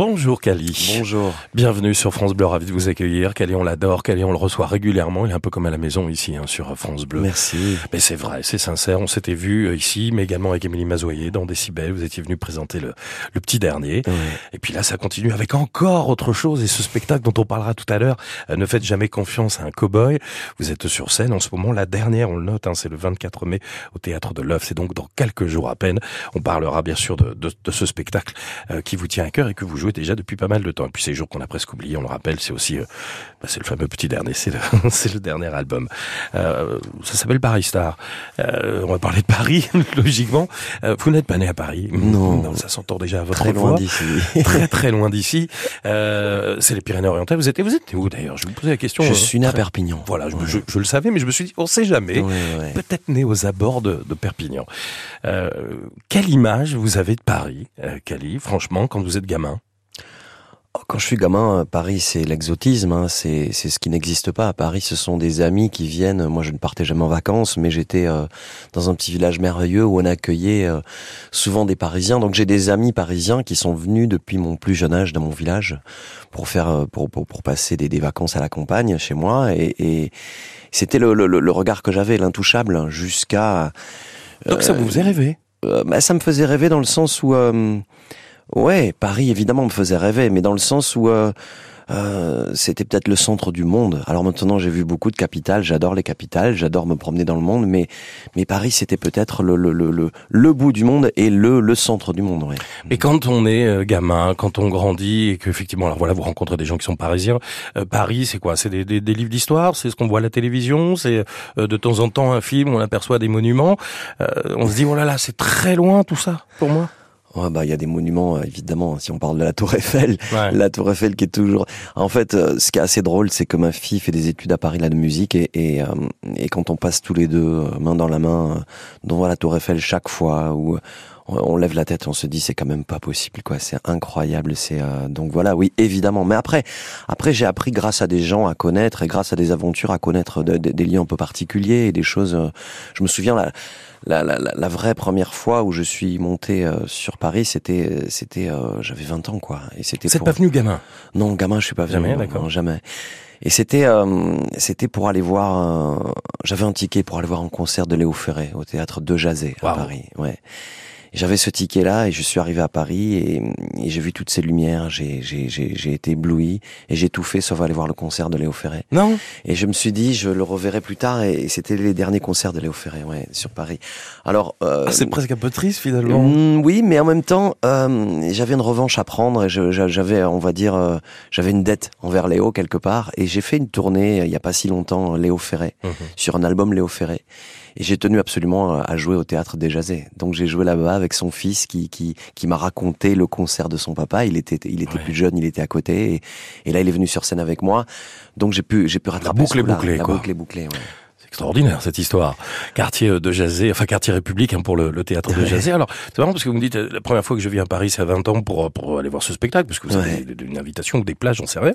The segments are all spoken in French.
Bonjour Cali. Bonjour. Bienvenue sur France Bleu, ravi de vous accueillir. Cali, on l'adore. Cali, on le reçoit régulièrement. Il est un peu comme à la maison ici hein, sur France Bleu. Merci. Mais c'est vrai, c'est sincère. On s'était vu euh, ici, mais également avec Émilie Mazoyer dans Décibel. Vous étiez venu présenter le, le petit dernier. Et puis là, ça continue avec encore autre chose. Et ce spectacle dont on parlera tout à l'heure, euh, Ne faites jamais confiance à un cow-boy. Vous êtes sur scène en ce moment. La dernière, on le note, hein, c'est le 24 mai au Théâtre de l'Œuf. C'est donc dans quelques jours à peine. On parlera bien sûr de, de, de ce spectacle euh, qui vous tient à cœur et que vous jouez déjà depuis pas mal de temps. Et puis ces jours qu'on a presque oublié, on le rappelle, c'est aussi, euh, bah, c'est le fameux petit dernier, c'est le, c'est le dernier album. Euh, ça s'appelle Paris Star. Euh, on va parler de Paris, logiquement. Euh, vous n'êtes pas né à Paris. Non. ça s'entend déjà à votre Très loin d'ici. très très loin d'ici. Euh, c'est les Pyrénées-Orientales. Vous êtes, vous êtes où d'ailleurs? Je vous posais la question. Je euh, suis né à Perpignan. Voilà, je, Ouais. je- je le savais, mais je me suis dit, on sait jamais. Ouais, ouais. Peut-être né aux abords de, de Perpignan. Euh, quelle image vous avez de Paris, euh, Cali, franchement, quand vous êtes gamin? Quand je suis gamin, euh, Paris, c'est l'exotisme. hein. C'est c'est ce qui n'existe pas. À Paris, ce sont des amis qui viennent. Moi, je ne partais jamais en vacances, mais j'étais euh, dans un petit village merveilleux où on accueillait euh, souvent des Parisiens. Donc, j'ai des amis parisiens qui sont venus depuis mon plus jeune âge dans mon village pour faire, euh, pour pour, pour passer des, des vacances à la campagne chez moi. Et, et c'était le, le, le regard que j'avais, l'intouchable, jusqu'à Donc ça vous faisait rêver? Euh, bah, ça me faisait rêver dans le sens où, euh, ouais, Paris évidemment me faisait rêver, mais dans le sens où euh, euh, c'était peut-être le centre du monde. Alors maintenant, j'ai vu beaucoup de capitales, j'adore les capitales, j'adore me promener dans le monde, mais mais Paris, c'était peut-être le, le le le le bout du monde et le le centre du monde. Ouais. Et quand on est euh, gamin, quand on grandit et qu'effectivement, alors voilà, vous rencontrez des gens qui sont parisiens, euh, Paris, c'est quoi? C'est des, des, des livres d'histoire? C'est ce qu'on voit à la télévision? C'est euh, de temps en temps un film on aperçoit des monuments? Euh, On se dit, oh là là, c'est très loin tout ça, pour moi. Ouais, bah il y a des monuments euh, évidemment. Si on parle de la Tour Eiffel, Ouais. La Tour Eiffel qui est toujours. En fait, euh, ce qui est assez drôle, c'est que ma fille fait des études à Paris là de musique et et, euh, et quand on passe tous les deux main dans la main euh, devant la Tour Eiffel chaque fois où euh, on, on lève la tête, on se dit c'est quand même pas possible quoi. C'est incroyable. C'est euh, donc voilà, oui évidemment. Mais après, après j'ai appris grâce à des gens à connaître et grâce à des aventures à connaître de- de- des lieux un peu particuliers et des choses. euh, je me souviens la la, la, vraie première fois où je suis monté euh, sur Paris, c'était c'était euh, j'avais 20 ans quoi et c'était Vous pour- pas venu gamin? Non, gamin, je suis pas venu. Jamais, d'accord. jamais. Et c'était euh, c'était pour aller voir. un- J'avais un ticket pour aller voir un concert de Léo Ferré au théâtre de Jazé à. Paris. Ouais. J'avais ce ticket là et je suis arrivé à Paris et, et j'ai vu toutes ces lumières. J'ai j'ai j'ai j'ai été ébloui et j'ai tout fait sauf aller voir le concert de Léo Ferré. Non Et je me suis dit je le reverrai plus tard et, c'était les derniers concerts de Léo Ferré ouais sur Paris. Alors euh, Ah, C'est presque un peu triste finalement. Mm, oui, mais en même temps, euh, j'avais une revanche à prendre. Et j'avais, on va dire, euh, j'avais une dette envers Léo quelque part. Et j'ai fait une tournée euh, il y a pas si longtemps, Léo Ferré, Mhm. sur un album Léo Ferré. Et j'ai tenu absolument à- jouer au théâtre des Jazés. Donc j'ai joué là-bas avec son fils qui qui, qui m'a raconté le concert de son papa. Il était il était Ouais. plus jeune, il était à côté. Et, et là, il est venu sur scène avec moi. Donc j'ai pu j'ai pu rattraper boucle ce est bouclée, La quoi. boucle est bouclée. Ouais. C'est extraordinaire cette histoire. Quartier de Jazé, enfin quartier République hein, pour le, le théâtre de Ouais. Jazé. Alors c'est marrant parce que vous me dites euh, la première fois que je viens à Paris c'est à 20 ans pour, pour aller voir ce spectacle parce que vous Ouais. avez une invitation ou des plages, j'en sais rien.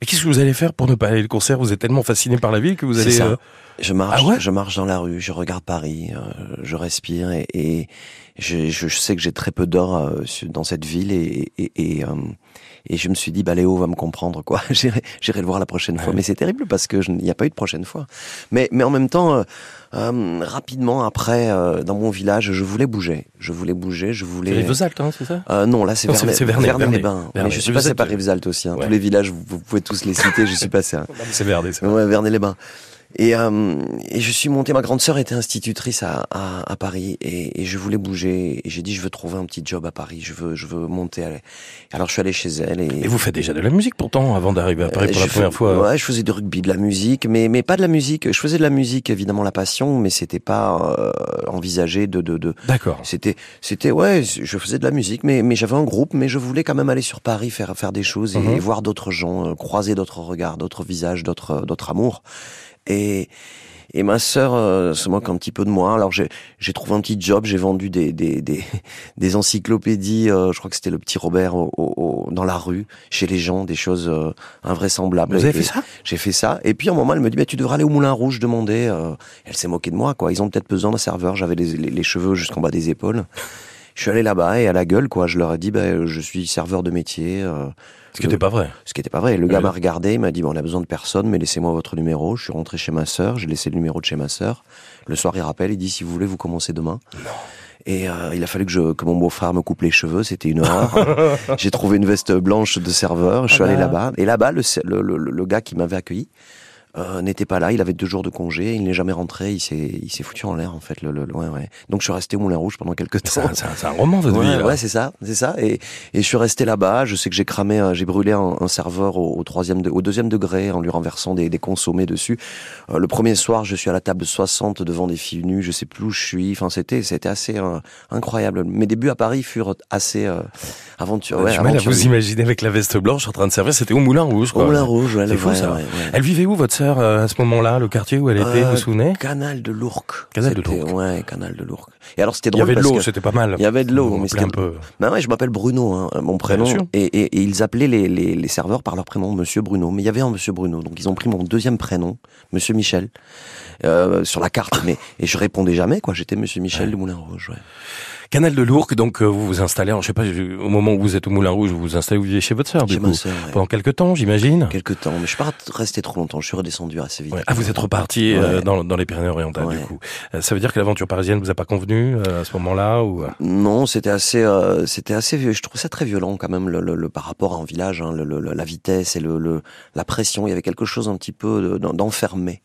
Mais qu'est-ce que vous allez faire pour ne pas aller au concert? Vous êtes tellement fasciné par la ville que vous allez... ça. euh, Je marche, Ah ouais je marche dans la rue, je regarde Paris, euh, je respire et, et je, je sais que j'ai très peu d'or euh, dans cette ville et, et, et, euh, et je me suis dit bah Léo va me comprendre quoi. J'irai, le voir la prochaine fois. Ouais. Mais c'est terrible parce que je- il n'y a pas eu de prochaine fois. Mais mais en même temps. euh, euh, rapidement après, euh, dans mon village, je voulais bouger. Je voulais bouger, je C'est voulais. les Vesaltes, hein, c'est ça? Euh, non, là c'est Vernet- Vernet, Vernet-les-Bains. Vernet. Mais Vernet. je suis passé par Rivesaltes aussi. Hein. Ouais. Tous les villages, vous, vous pouvez tous les citer. J'y suis passé. hein. C'est Verdé, c'est Ouais, Vernet-les-Bains. Et, euh, et je suis monté, ma grande sœur était institutrice à, à, à Paris et, et je voulais bouger. Et j'ai dit, je veux trouver un petit job à Paris, je veux, je veux monter. À... Alors je suis allé chez elle. Et, Et vous faites déjà de la musique pourtant avant d'arriver à Paris Euh, pour la première fois. Ouais, je faisais du rugby, de la musique, mais mais pas de la musique. Je faisais de la musique, évidemment la passion, mais c'était pas euh, envisagé de de, de D'accord. c'était, c'était, ouais, je faisais de la musique, mais, mais j'avais un groupe, mais je voulais quand même aller sur Paris, faire, faire des choses et, Mhm. voir d'autres gens, euh, croiser d'autres regards, d'autres visages, d'autres, d'autres amours. Et, et ma sœur euh, se moque un petit peu de moi. Alors j'ai, j'ai trouvé un petit job, j'ai vendu des, des, des, des encyclopédies, euh, je crois que c'était le petit Robert au, au- dans la rue, chez les gens, des choses euh, invraisemblables. Vous avez fait ça? j'ai fait ça. Et puis, à un moment, elle me dit, bah, tu devrais aller au Moulin Rouge demander. euh, Elle s'est moquée de moi, quoi. Ils ont peut-être besoin d'un serveur. J'avais les, les- les cheveux jusqu'en bas des épaules. Je suis allé là-bas et à la gueule, quoi. Je leur ai dit, ben, je suis serveur de métier. Euh, ce qui n'était pas vrai. Ce qui n'était pas vrai. Le gars m'a regardé, il m'a dit, bon, on a besoin de personne, mais laissez-moi votre numéro. Je suis rentré chez ma sœur, j'ai laissé le numéro de chez ma sœur. Le soir, il rappelle, il dit, si vous voulez, vous commencez demain. Non. Et euh, il a fallu que, je, que mon beau-frère me coupe les cheveux, c'était une horreur. j'ai trouvé une veste blanche de serveur, je suis ah allé bah. là-bas. Et là-bas, le, le, le, le, gars qui m'avait accueilli, euh, n'était pas là. Il avait deux jours de congé. Il n'est jamais rentré. Il s'est, il s'est foutu en l'air en fait. Le, le, ouais, ouais. Donc je suis resté au Moulin Rouge pendant quelques temps. C'est un, roman votre ouais, vie. Ouais, c'est ça, c'est ça. Et, et je suis resté là-bas. Je sais que j'ai cramé, euh, j'ai brûlé un, un serveur au, au, troisième, au deuxième degré en lui renversant des, des consommés dessus. Euh, le premier soir, je suis à la table 60 devant des filles nues. Je sais plus où je suis. Enfin, c'était, c'était assez euh, incroyable. Mes débuts à Paris furent assez euh, aventureux. Ouais, vous imaginez avec la veste blanche en train de servir. C'était au Moulin Rouge. Quoi. Au Moulin Rouge, ouais. C'est fou ça. Elle vivait où votre sœur à ce moment là le quartier où elle était, vous vous souvenez? Canal de l'Ourcq. Canal de l'Ourcq. Ouais, Canal de l'Ourcq. Et alors c'était drôle. Il y avait de l'eau, c'était pas mal. Il y avait de l'eau, mais c'était un peu. Ben ouais, je m'appelle Bruno, hein, mon prénom. Et, et, et, ils appelaient les, les, les, serveurs par leur prénom, Monsieur Bruno. Mais il y avait un Monsieur Bruno, donc ils ont pris mon deuxième prénom, Monsieur Michel, euh, sur la carte. mais et je répondais jamais, quoi. J'étais Monsieur Michel ouais. de Moulin Rouge. Ouais. Canal de l'Ourcq, donc euh, vous vous installez, alors, je sais pas, au moment où vous êtes au Moulin Rouge, vous vous installez, vous vivez chez votre sœur, Chez ma sœur, ouais. Pendant quelques temps, j'imagine Quelques temps, mais je suis pas resté trop longtemps, je suis redescendu assez vite. Ouais. Ah, vous êtes reparti ouais. euh, dans, dans, les Pyrénées-Orientales, du coup. Euh, ça veut dire que l'aventure parisienne vous a pas convenu euh, à ce moment-là ou Non, c'était assez, c'était assez, je trouve ça très violent quand même, le, le, le par rapport à un village, hein, le, la vitesse et le, la pression, il y avait quelque chose un petit peu d'enfermé.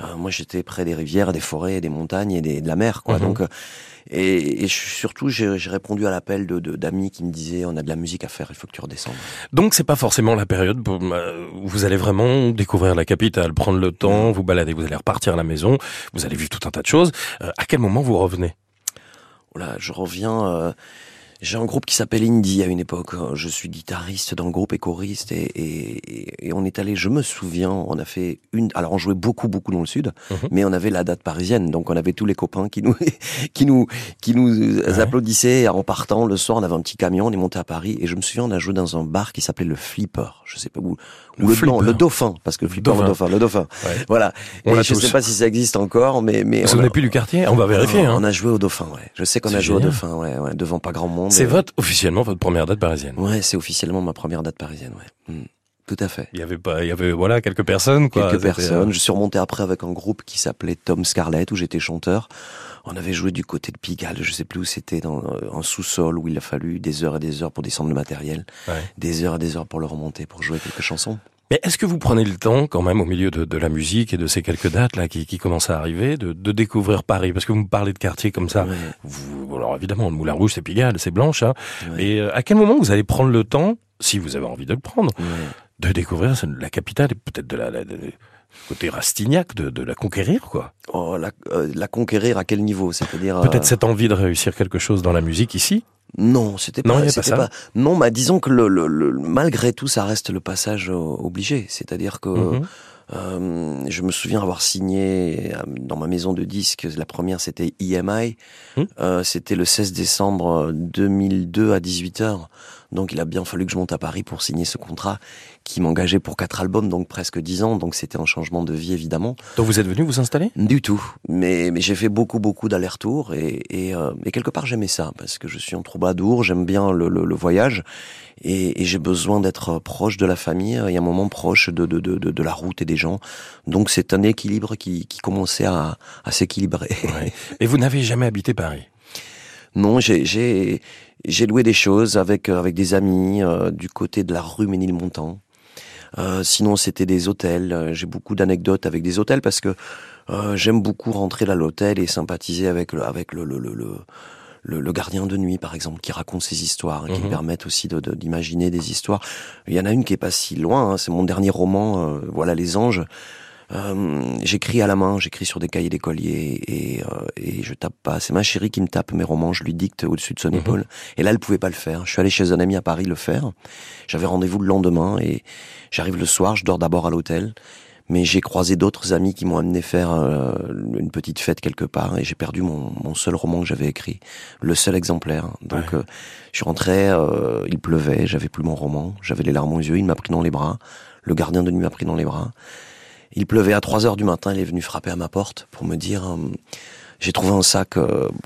Euh, moi, j'étais près des rivières, des forêts, des montagnes et des, de la mer, quoi. Mhm. Mm -hmm. Donc, et, et surtout, j'ai répondu à l'appel de d'amis qui me disaient on a de la musique à faire, il faut que tu redescendes. Donc, c'est pas forcément la période où vous allez vraiment découvrir la capitale, prendre le temps, vous balader, vous allez repartir à la maison, vous allez vivre tout un tas de choses. Euh, à quel moment vous revenez? Voilà, je reviens. Euh, j'ai un groupe qui s'appelle Indie à une époque. Je suis guitariste dans le groupe et choriste et, et, et, on est allé, je me souviens, on a fait une, alors on jouait beaucoup, beaucoup dans le sud, Mhm. mais on avait la date parisienne. Donc on avait tous les copains qui nous, qui nous, qui nous ouais. applaudissaient en partant. Le soir, on avait un petit camion, on est monté à Paris et je me souviens, on a joué dans un bar qui s'appelait le Flipper. Je sais pas où, le, le, non, le dauphin, parce que le flipper, dauphin. le dauphin, le dauphin. Ouais. Voilà. On et je tous. sais pas si ça existe encore, mais, mais. Vous vous souvenez plus du quartier? On va vérifier, hein. On a joué au dauphin, ouais. Je sais qu'on a joué au dauphin, ouais, ouais, devant pas grand monde. C'est votre, officiellement, votre première date parisienne. Ouais, c'est officiellement ma première date parisienne, ouais. Mm. Tout à fait. Il y avait pas, il y avait voilà quelques personnes quoi. Quelques personnes. Euh... Je suis remonté après avec un groupe qui s'appelait Tom Scarlett où j'étais chanteur. On avait joué du côté de Pigalle, je sais plus où c'était, dans un sous-sol où il a fallu des heures et des heures pour descendre le matériel, ouais. des heures et des heures pour le remonter, pour jouer quelques chansons. Mais est-ce que vous prenez le temps, quand même, au milieu de, de, la musique et de ces quelques dates là qui, qui commencent à arriver, de, de, découvrir Paris? Parce que vous me parlez de quartier comme ça. Ouais. Vous, alors évidemment, le Moulin Rouge, c'est Pigalle, c'est Blanche. Hein, ouais. Mais euh, à quel moment vous allez prendre le temps, si vous avez envie de le prendre, ouais. de découvrir la capitale et peut-être de la, côté Rastignac, de, de, la conquérir, quoi Oh, la, euh, la conquérir à quel niveau? C'est-à-dire peut-être euh... cette envie de réussir quelque chose dans la musique ici? Non, c'était pas, non, c'était pas, pas, Non, bah disons que le, le, le, malgré tout, ça reste le passage obligé. C'est-à-dire que -hmm. euh, je me souviens avoir signé dans ma maison de disques. La première, c'était EMI. Mm. Euh, c'était le 16 décembre 2002 à 18 h donc il a bien fallu que je monte à Paris pour signer ce contrat qui m'engageait pour quatre albums, donc presque dix ans. Donc c'était un changement de vie évidemment. Donc vous êtes venu vous installer? Du tout. Mais, mais j'ai fait beaucoup beaucoup d'allers-retours et, et, euh, et, quelque part j'aimais ça parce que je suis un troubadour, j'aime bien le, le, le, voyage et, et j'ai besoin d'être proche de la famille et un moment proche de, de, de, de, la route et des gens. Donc c'est un équilibre qui, qui commençait à, à s'équilibrer. Ouais. Et vous n'avez jamais habité Paris? Non, j'ai j'ai loué des choses avec avec des amis euh, du côté de la rue Ménilmontant. Euh, sinon, c'était des hôtels. J'ai beaucoup d'anecdotes avec des hôtels parce que euh, j'aime beaucoup rentrer à l'hôtel et sympathiser avec le avec le le, le, le le, gardien de nuit, par exemple, qui raconte ses histoires, et qui Mhm. me permettent aussi d'imaginer de, de, des histoires. Il y en a une qui est pas si loin. Hein, C'est mon dernier roman. euh, voilà les anges. Euh, j'écris à la main, j'écris sur des cahiers d'écolier et, euh, et je tape pas. C'est ma chérie qui me tape mes romans, je lui dicte au-dessus de son Mhm. épaule. Et là, elle pouvait pas le faire. Je suis allé chez un ami à Paris le faire. J'avais rendez-vous le lendemain et j'arrive le soir, je dors d'abord à l'hôtel. Mais j'ai croisé d'autres amis qui m'ont amené faire euh, une petite fête quelque part et j'ai perdu mon, mon, seul roman que j'avais écrit, le seul exemplaire. Donc Ouais. euh, je suis rentré, euh, il pleuvait, j'avais plus mon roman, j'avais les larmes aux yeux, il m'a pris dans les bras, le gardien de nuit m'a pris dans les bras. Il pleuvait à 3 heures du matin, il est venu frapper à ma porte pour me dire euh, j'ai trouvé un sac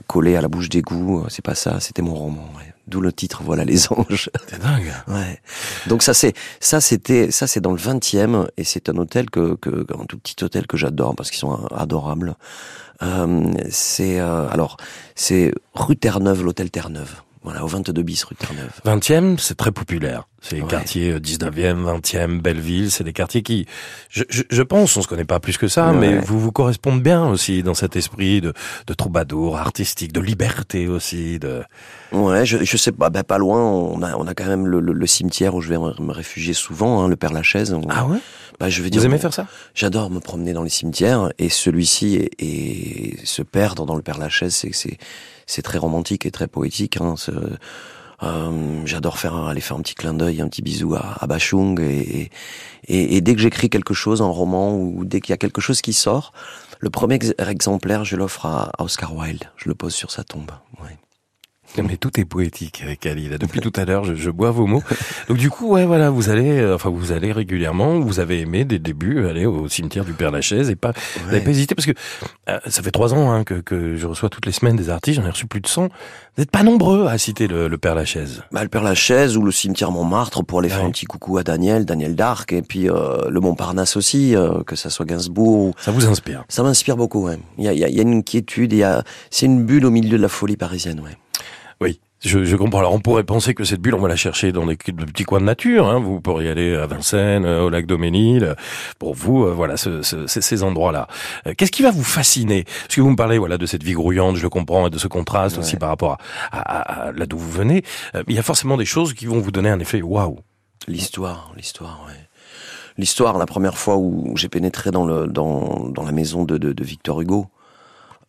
collé à la bouche d'égout. C'est pas ça, c'était mon roman. D'où le titre, voilà les anges. C'est dingue. ouais. Donc ça c'est ça c'était ça c'est dans le 20e et c'est un hôtel que, que un tout petit hôtel que j'adore parce qu'ils sont adorables. Euh, c'est euh, alors c'est rue Terre-Neuve, l'hôtel Terre-Neuve. Voilà, au 22 bis rue Terre-Neuve. 20e, c'est très populaire. C'est les quartiers 19e, 20e, Belleville, c'est des quartiers qui, je, je, je, pense, on se connaît pas plus que ça, mais vous vous correspondez bien aussi dans cet esprit de, de troubadour artistique, de liberté aussi, de. Ouais, je, je sais pas, ben, pas loin, on a, on a quand même le, le, cimetière où je vais me réfugier souvent, hein, le Père Lachaise. Ah ouais? Bah, je veux dire, vous aimez faire ça? J'adore me promener dans les cimetières et celui-ci et, et se perdre dans le Père Lachaise, c'est c'est très romantique et très poétique. Hein, euh, J'adore faire aller faire un petit clin d'œil, un petit bisou à, à Bachung et, et, et dès que j'écris quelque chose, un roman ou dès qu'il y a quelque chose qui sort, le premier exemplaire, je l'offre à, Oscar Wilde. Je le pose sur sa tombe. Ouais. Mais tout est poétique. Là. Depuis tout à l'heure, je, je, bois vos mots. Donc du coup, ouais, voilà, vous allez, euh, enfin, vous allez régulièrement. Vous avez aimé dès le début aller au cimetière du Père Lachaise et pas, vous n'avez pas hésité parce que euh, ça fait trois ans hein, que, que je reçois toutes les semaines des artistes. J'en ai reçu plus de 100. Vous n'êtes pas nombreux à citer le, le Père Lachaise. Bah, le Père Lachaise ou le cimetière Montmartre pour aller faire un petit coucou à Daniel, Daniel d'Arc, et puis euh, le Montparnasse aussi, euh, que ça soit Gainsbourg. Ça vous inspire Ça m'inspire beaucoup. Ouais. Il y a, y a une inquiétude, il y a, c'est une bulle au milieu de la folie parisienne. Ouais. Oui, je, je, comprends. Alors on pourrait penser que cette bulle, on va la chercher dans des petits coins de nature. Hein. Vous pourriez aller à Vincennes, euh, au lac Doménil. Pour vous, euh, voilà, ce, ce, ces endroits-là. Euh, qu'est-ce qui va vous fasciner? Parce que vous me parlez, voilà, de cette vie grouillante, je le comprends, et de ce contraste aussi par rapport à, à, à là d'où vous venez. il y a forcément des choses qui vont vous donner un effet waouh. L'histoire, l'histoire, ouais. L'histoire, la première fois où j'ai pénétré dans le dans, dans la maison de, de, de Victor Hugo.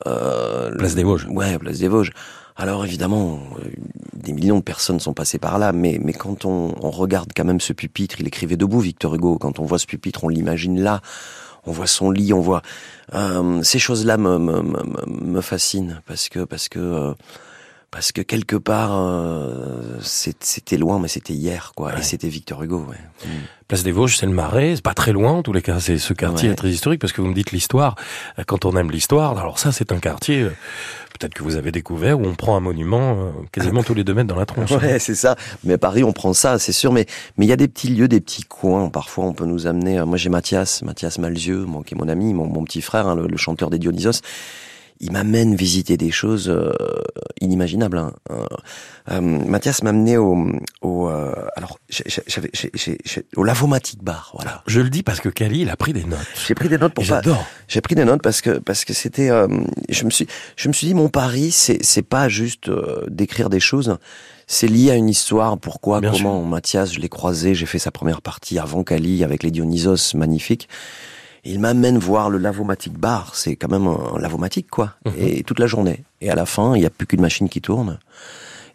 Euh, Place des Vosges. Ouais, Place des Vosges. Alors évidemment, euh, des millions de personnes sont passées par là, mais, mais quand on, regarde quand même ce pupitre, il écrivait debout, Victor Hugo. Quand on voit ce pupitre, on l'imagine là. On voit son lit, on voit euh, ces choses-là me, me, me, me, fascinent parce que parce que euh, parce que quelque part euh, c'était loin, mais c'était hier, quoi. Ouais. Et c'était Victor Hugo. Ouais. Mm. Place des Vosges, c'est le Marais, c'est pas très loin en tous les cas. C'est ce quartier ouais. est très historique parce que vous me dites l'histoire. Quand on aime l'histoire, alors ça c'est un quartier euh, peut-être que vous avez découvert où on prend un monument euh, quasiment tous les deux mètres dans la tronche. Ouais, c'est ça. Mais à Paris, on prend ça, c'est sûr. Mais mais il y a des petits lieux, des petits coins. Parfois, on peut nous amener. Moi, j'ai Mathias, Mathias Malzieux, moi, qui est mon ami, mon, mon petit frère, hein, le, le chanteur des Dionysos il m'amène visiter des choses euh, inimaginables. Hein. Euh, Mathias m'a amené au, au euh, alors j'avais au Lavomatic Bar, voilà. Je le dis parce que Kali il a pris des notes. J'ai pris des notes pour J'adore. J'ai pris des notes parce que parce que c'était euh, je me suis je me suis dit mon pari c'est c'est pas juste euh, d'écrire des choses, c'est lié à une histoire. Pourquoi, Bien comment sûr. Mathias, je l'ai croisé, j'ai fait sa première partie avant Kali avec les Dionysos, magnifique. Il m'amène voir le lavomatic bar, c'est quand même un lavomatique quoi, Mhm. mmh. et toute la journée. Et à la fin, il n'y a plus qu'une machine qui tourne.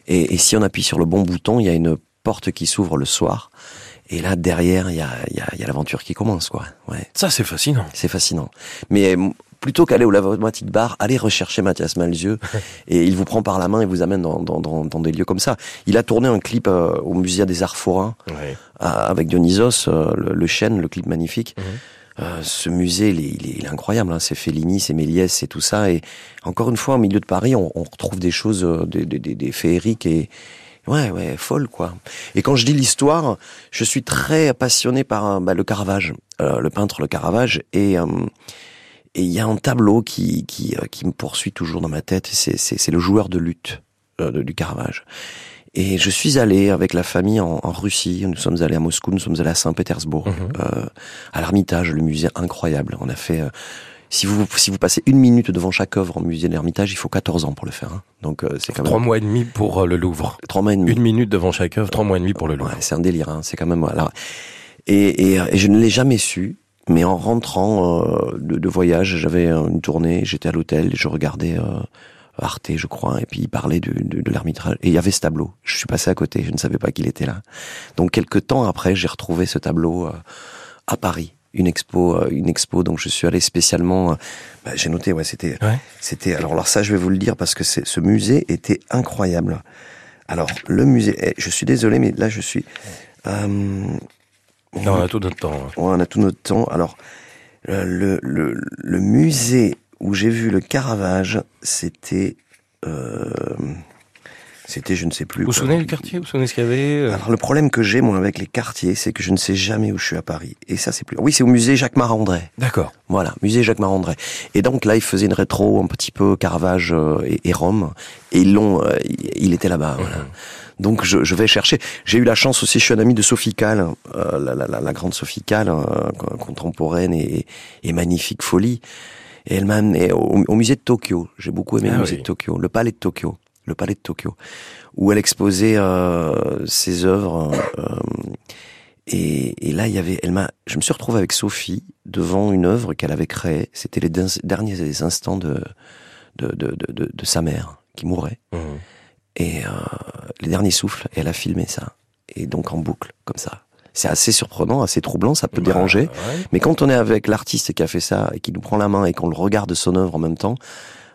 Et, et, si on appuie sur le bon bouton, il y a une porte qui s'ouvre le soir. Et là derrière, il y a, il y a, il y a l'aventure qui commence quoi. Ouais. Ça c'est fascinant. C'est fascinant. Mais plutôt qu'aller au lavomatic bar, allez rechercher Mathias Malzieux et il vous prend par la main et vous amène dans, dans, dans, dans des lieux comme ça. Il a tourné un clip euh, au musée des Arts Forains ouais. euh, avec Dionysos, euh, le, le, chêne, le clip magnifique. Mhm. Euh, ce musée, il est, il est, incroyable. Hein. C'est Fellini, c'est Méliès, c'est tout ça. Et encore une fois, au milieu de Paris, on, on retrouve des choses, euh, des, des, des, des féeriques et ouais, ouais, folles quoi. Et quand je dis l'histoire, je suis très passionné par bah, le Caravage, euh, le peintre le Caravage et euh, et il y a un tableau qui qui, euh, qui me poursuit toujours dans ma tête. C'est le joueur de lutte euh, du Caravage. Et je suis allé avec la famille en, en, Russie. Nous sommes allés à Moscou, nous sommes allés à Saint-Pétersbourg, Mhm. mmh. euh, à l'Ermitage, le musée incroyable. On a fait. Euh, si vous si vous passez une minute devant chaque œuvre au musée de l'Ermitage, il faut 14 ans pour le faire. Hein. Donc euh, c'est quand même trois mois et demi pour euh, le Louvre. Trois mois et demi. Une minute devant chaque œuvre, trois mois et demi pour le Louvre. Ouais, c'est un délire. Hein. C'est quand même voilà. Et, et, et je ne l'ai jamais su. Mais en rentrant euh, de, de, voyage, j'avais une tournée, j'étais à l'hôtel, je regardais euh, Arte, je crois, et puis il parlait de, de, de l'Ermitage. Et il y avait ce tableau. Je suis passé à côté, je ne savais pas qu'il était là. Donc quelques temps après, j'ai retrouvé ce tableau euh, à Paris. Une expo, euh, une expo. Donc je suis allé spécialement. Bah, j'ai noté, ouais, c'était, ouais. c'était. Alors, alors ça, je vais vous le dire parce que ce musée était incroyable. Alors le musée, eh, je suis désolé, mais là je suis. Euh, non, on a tout notre temps. Ouais, on a tout notre temps. Alors, le, le, le musée où j'ai vu le Caravage, c'était euh, c'était je ne sais plus. Vous vous souvenez du quartier? Vous vous souvenez ce qu'il y avait euh? Alors le problème que j'ai moi avec les quartiers, c'est que je ne sais jamais où je suis à Paris. Et ça c'est plus. Oui, c'est au musée Jacques Marandré. D'accord. Voilà, musée Jacques Marandré. Et donc là, il faisait une rétro un petit peu Caravage euh, et, et Rome. Et ils l'ont, euh, il était là-bas. Voilà. Donc je, je, vais chercher. J'ai eu la chance aussi, je suis un ami de Sophie Calle, euh, la, la, la, grande Sophie Calle, euh, contemporaine et, et, magnifique folie. Et elle m'a amené au, au, musée de Tokyo. J'ai beaucoup aimé ah le musée oui. de Tokyo, le palais de Tokyo, le palais de Tokyo, où elle exposait euh, ses œuvres. Euh, et, et, là, il y avait, elle m'a, je me suis retrouvé avec Sophie devant une œuvre qu'elle avait créée. C'était les derniers instants de de, de, de, de, sa mère qui mourait. Mmh et euh, les derniers souffles, et elle a filmé ça. Et donc en boucle, comme ça. C'est assez surprenant, assez troublant, ça peut bah, déranger. Ouais. Mais quand on est avec l'artiste qui a fait ça et qui nous prend la main et qu'on le regarde son œuvre en même temps,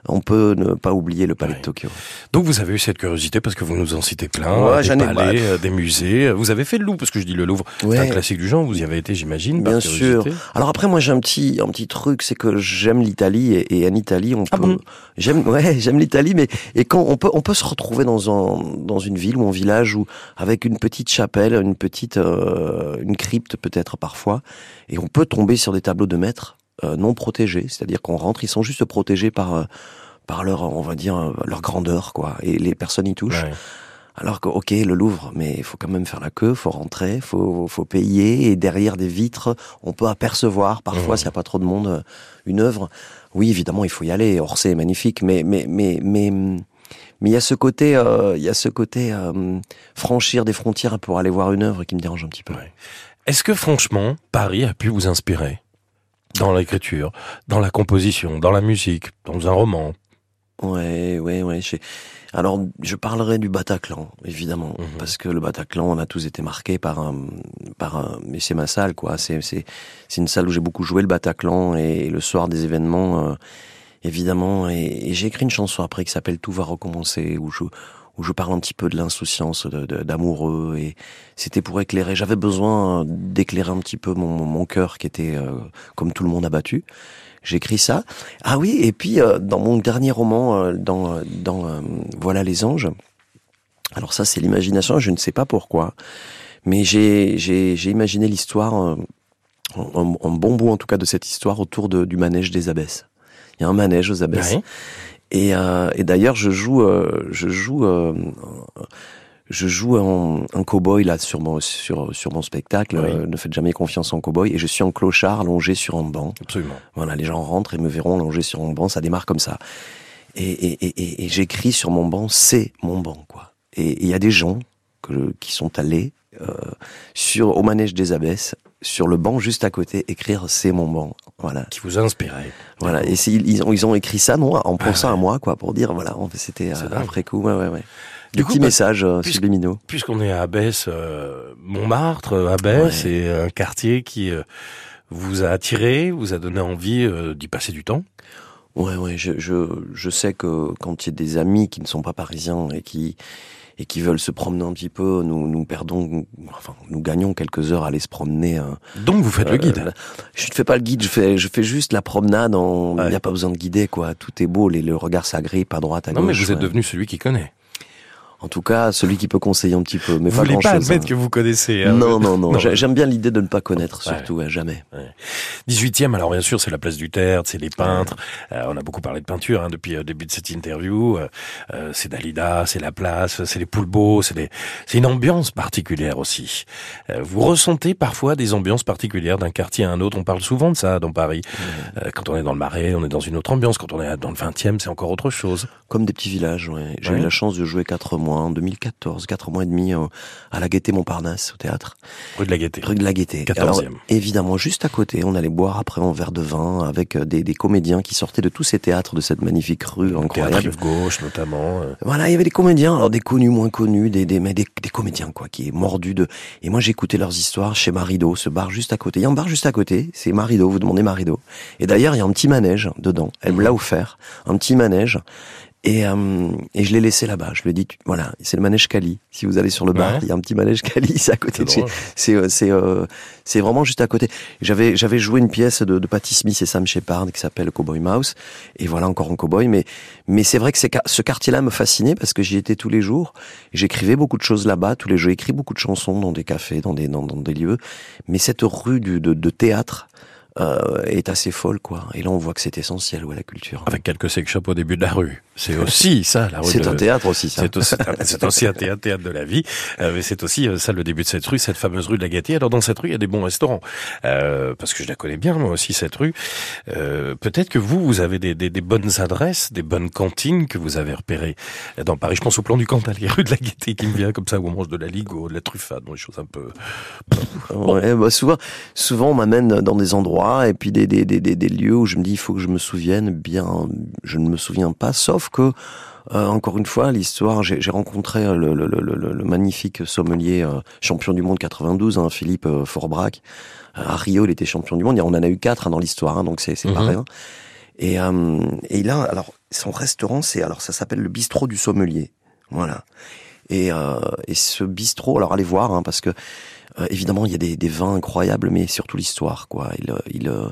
on peut ne pas oublier le palais de Tokyo. Donc vous avez eu cette curiosité parce que vous nous en citez plein, ouais, des palais, ai... des musées. Vous avez fait le Louvre parce que je dis le Louvre, ouais. c'est un classique du genre. Vous y avez été, j'imagine. Bien sûr. Alors après, moi j'ai un petit un petit truc, c'est que j'aime l'Italie et, et, en Italie on ah peut. Bon? j'aime ouais j'aime l'Italie, mais et quand on peut on peut se retrouver dans un dans une ville ou un village où avec une petite chapelle, une petite euh, une crypte peut-être parfois, et on peut tomber sur des tableaux de maîtres euh, non protégés, c'est-à-dire qu'on rentre, ils sont juste protégés par euh, par leur, on va dire, leur grandeur, quoi. Et les personnes y touchent. Ouais. Alors que, ok, le Louvre, mais il faut quand même faire la queue, faut rentrer, faut, faut payer, et derrière des vitres, on peut apercevoir, parfois, mmh. s'il n'y a pas trop de monde, une œuvre. Oui, évidemment, il faut y aller. Orsay est magnifique, mais, mais, mais, mais, mais il y a ce côté, euh, il y a ce côté euh, franchir des frontières pour aller voir une œuvre qui me dérange un petit peu. Ouais. Est-ce que franchement, Paris a pu vous inspirer? Dans l'écriture, dans la composition, dans la musique, dans un roman Ouais, ouais, ouais. Alors, je parlerai du Bataclan, évidemment, mmh. parce que le Bataclan, on a tous été marqués par un, par un, mais c'est ma salle, quoi. C'est, c'est, c'est une salle où j'ai beaucoup joué le Bataclan et, le soir des événements, euh, évidemment. Et, et j'ai écrit une chanson après qui s'appelle Tout va recommencer, où je, où je parle un petit peu de l'insouciance d'amoureux et c'était pour éclairer. J'avais besoin d'éclairer un petit peu mon, cœur qui était euh, comme tout le monde abattu j'écris ça. Ah oui, et puis euh, dans mon dernier roman, euh, dans, dans euh, Voilà les anges, alors ça c'est l'imagination, je ne sais pas pourquoi, mais j'ai, imaginé l'histoire, en, en, bon bout en tout cas de cette histoire autour de, du manège des abbesses. Il y a un manège aux abbesses. Et, et d'ailleurs je joue, je joue je joue un, un cow-boy là sur mon sur sur mon spectacle. Oui. Euh, ne faites jamais confiance en cow-boy. Et je suis en clochard allongé sur un banc. Absolument. Voilà, les gens rentrent et me verront allongé sur un banc. Ça démarre comme ça. Et, et, et, et j'écris sur mon banc, c'est mon banc quoi. Et il y a des gens que, qui sont allés euh, sur au manège des abbesses sur le banc juste à côté écrire c'est mon banc voilà qui vous a inspiré voilà et ils ont ils ont écrit ça non en pensant ah ouais. à moi quoi pour dire voilà c'était après coup ouais ouais ouais du petit message euh, subliminaux. Puisqu'on est à Abbesse, euh, Montmartre, euh, Abbesse, ouais. c'est un quartier qui euh, vous a attiré, vous a donné envie euh, d'y passer du temps. Ouais, ouais, je, je, je sais que quand il y a des amis qui ne sont pas parisiens et qui et qui veulent se promener un petit peu, nous, nous perdons, enfin, nous gagnons quelques heures à aller se promener. Euh, Donc vous faites euh, le guide Je ne fais pas le guide, je fais, je fais juste la promenade. Il n'y a pas besoin de guider, quoi. Tout est beau, les, le regard s'agrippe à droite, à gauche. Non, mais vous êtes ouais. devenu celui qui connaît. En tout cas, celui qui peut conseiller un petit peu, mais vous pas voulez pas admettre hein. que vous connaissez. Hein, non, non, non, non. J'aime bien l'idée de ne pas connaître, surtout, ouais. Ouais, jamais. Ouais. 18e, alors bien sûr, c'est la place du Tertre, c'est les peintres. Euh, on a beaucoup parlé de peinture hein, depuis le début de cette interview. Euh, euh c'est Dalida, c'est la place, c'est les Poulbeaux, c'est des... c'est une ambiance particulière aussi. Euh, vous ressentez parfois des ambiances particulières d'un quartier à un autre. On parle souvent de ça dans Paris. Euh, quand on est dans le Marais, on est dans une autre ambiance. Quand on est dans le 20e, c'est encore autre chose. Comme des petits villages. Ouais. J'ai eu la chance de jouer quatre mois en 2014 14, 4 mois et demi euh, à la Gaîté Montparnasse au théâtre. Rue de la Gaîté. Rue de la Gaîté. 14e. Alors, évidemment, juste à côté, on allait boire après un verre de vin avec euh, des, des comédiens qui sortaient de tous ces théâtres de cette magnifique rue Le incroyable. Gauche notamment. Euh. Voilà, il y avait des comédiens, alors des connus, moins connus, des, des, mais des, des comédiens quoi, qui est mordu de. Et moi j'écoutais leurs histoires chez Marido, ce bar juste à côté. Il y a un bar juste à côté, c'est Marido. Vous demandez Marido. Et d'ailleurs il y a un petit manège dedans. Elle me l'a offert, un petit manège. Et, euh, et je l'ai laissé là-bas. Je lui ai dit, voilà, c'est le manège Cali. Si vous allez sur le bar, il y a un petit manège Cali, c'est à côté de chez. C'est euh, c'est euh, c'est vraiment juste à côté. J'avais j'avais joué une pièce de, de Patti Smith et Sam Shepard qui s'appelle Cowboy Mouse. Et voilà encore un cowboy. Mais mais c'est vrai que ce quartier-là me fascinait parce que j'y étais tous les jours. J'écrivais beaucoup de choses là-bas. Tous les jours, j'écris beaucoup de chansons dans des cafés, dans des dans, dans des lieux. Mais cette rue du, de, de théâtre euh, est assez folle, quoi. Et là, on voit que c'est essentiel, ouais, la culture. Avec quelques sex shops au début de la rue. C'est aussi ça, la rue. C'est un théâtre aussi, ça. C'est aussi, aussi, un théâtre, théâtre de la vie. Euh, mais c'est aussi euh, ça le début de cette rue, cette fameuse rue de la Gâtie. Alors dans cette rue, il y a des bons restaurants, euh, parce que je la connais bien moi aussi cette rue. Euh, Peut-être que vous, vous avez des, des, des, bonnes adresses, des bonnes cantines que vous avez repérées dans Paris. Je pense au plan du Cantal, les rues de la Gaîté qui me vient comme ça où on mange de la ligue ou de la truffade, des choses un peu. Ouais, bah souvent, souvent on m'amène dans des endroits et puis des, des, des, des, lieux où je me dis il faut que je me souvienne bien. Je ne me souviens pas, sauf que euh, encore une fois, l'histoire, j'ai rencontré le, le, le, le, magnifique sommelier euh, champion du monde 92, hein, Philippe euh, Forbrac. à Rio, il était champion du monde. On en a eu quatre hein, dans l'histoire, hein, donc c'est pas mhm. rien. Et, et il a, alors, son restaurant, c'est alors ça s'appelle le bistrot du sommelier. Voilà. Et, et ce bistrot, alors allez voir, hein, parce que euh, évidemment, il y a des, des, vins incroyables, mais surtout l'histoire, quoi. Il, euh, il, euh,